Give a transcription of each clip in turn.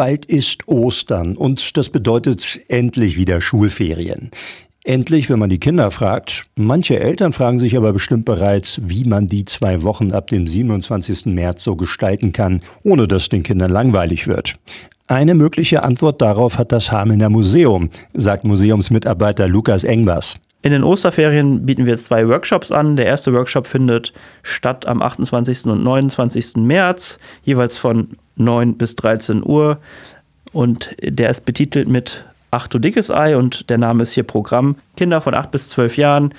Bald ist Ostern und das bedeutet endlich wieder Schulferien. Endlich, wenn man die Kinder fragt. Manche Eltern fragen sich aber bestimmt bereits, wie man die zwei Wochen ab dem 27. März so gestalten kann, ohne dass den Kindern langweilig wird. Eine mögliche Antwort darauf hat das Hamelner Museum, sagt Museumsmitarbeiter Lukas Engbers. In den Osterferien bieten wir zwei Workshops an. Der erste Workshop findet statt am 28. und 29. März, jeweils von 9 bis 13 Uhr. Und der ist betitelt mit Ach du dickes Ei und der Name ist hier Programm. Kinder von 8 bis 12 Jahren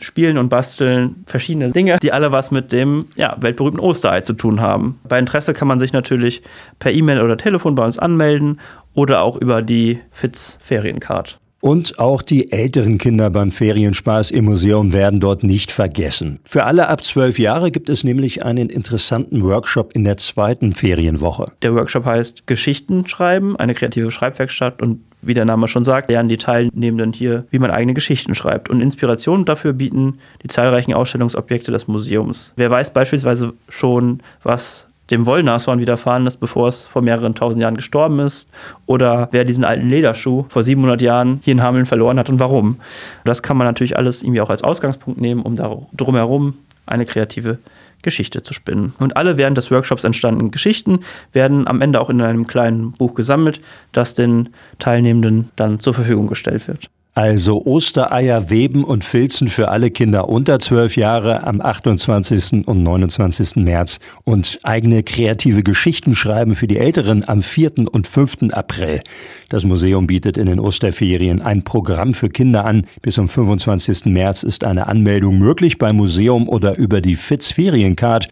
spielen und basteln verschiedene Dinge, die alle was mit dem ja, weltberühmten Osterei zu tun haben. Bei Interesse kann man sich natürlich per E-Mail oder Telefon bei uns anmelden oder auch über die FITZ Feriencard. Und auch die älteren Kinder beim Ferienspaß im Museum werden dort nicht vergessen. Für alle ab zwölf Jahre gibt es nämlich einen interessanten Workshop in der zweiten Ferienwoche. Der Workshop heißt Geschichten schreiben, eine kreative Schreibwerkstatt und wie der Name schon sagt, lernen die Teilnehmenden hier, wie man eigene Geschichten schreibt. Und Inspiration dafür bieten die zahlreichen Ausstellungsobjekte des Museums. Wer weiß beispielsweise schon, was dem Wollnashorn widerfahren ist, bevor es vor mehreren tausend Jahren gestorben ist, oder wer diesen alten Lederschuh vor 700 Jahren hier in Hameln verloren hat und warum. Das kann man natürlich alles irgendwie auch als Ausgangspunkt nehmen, um da drumherum eine kreative Geschichte zu spinnen. Und alle während des Workshops entstandenen Geschichten werden am Ende auch in einem kleinen Buch gesammelt, das den Teilnehmenden dann zur Verfügung gestellt wird. Also Ostereier weben und filzen für alle Kinder unter zwölf Jahre am 28. und 29. März und eigene kreative Geschichten schreiben für die Älteren am 4. und 5. April. Das Museum bietet in den Osterferien ein Programm für Kinder an. Bis zum 25. März ist eine Anmeldung möglich beim Museum oder über die FITZ Feriencard.